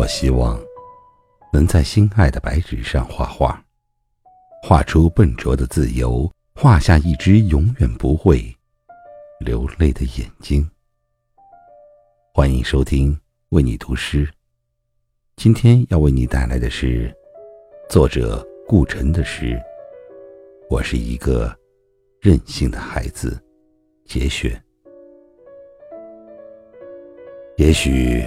我希望能在心爱的白纸上画画，画出笨拙的自由，画下一只永远不会流泪的眼睛。欢迎收听为你读诗，今天要为你带来的是作者顾城的诗。我是一个任性的孩子，节选。也许。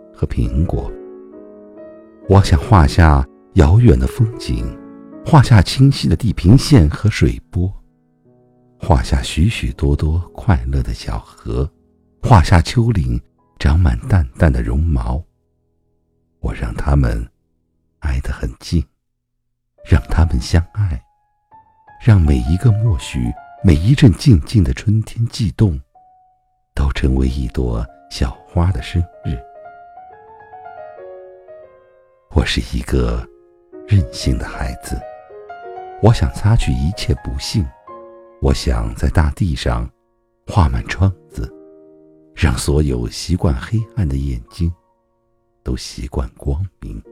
和苹果，我想画下遥远的风景，画下清晰的地平线和水波，画下许许多多快乐的小河，画下丘陵长满淡淡的绒毛。我让他们挨得很近，让他们相爱，让每一个默许，每一阵静静的春天悸动，都成为一朵小花的生日。我是一个任性的孩子，我想擦去一切不幸，我想在大地上画满窗子，让所有习惯黑暗的眼睛都习惯光明。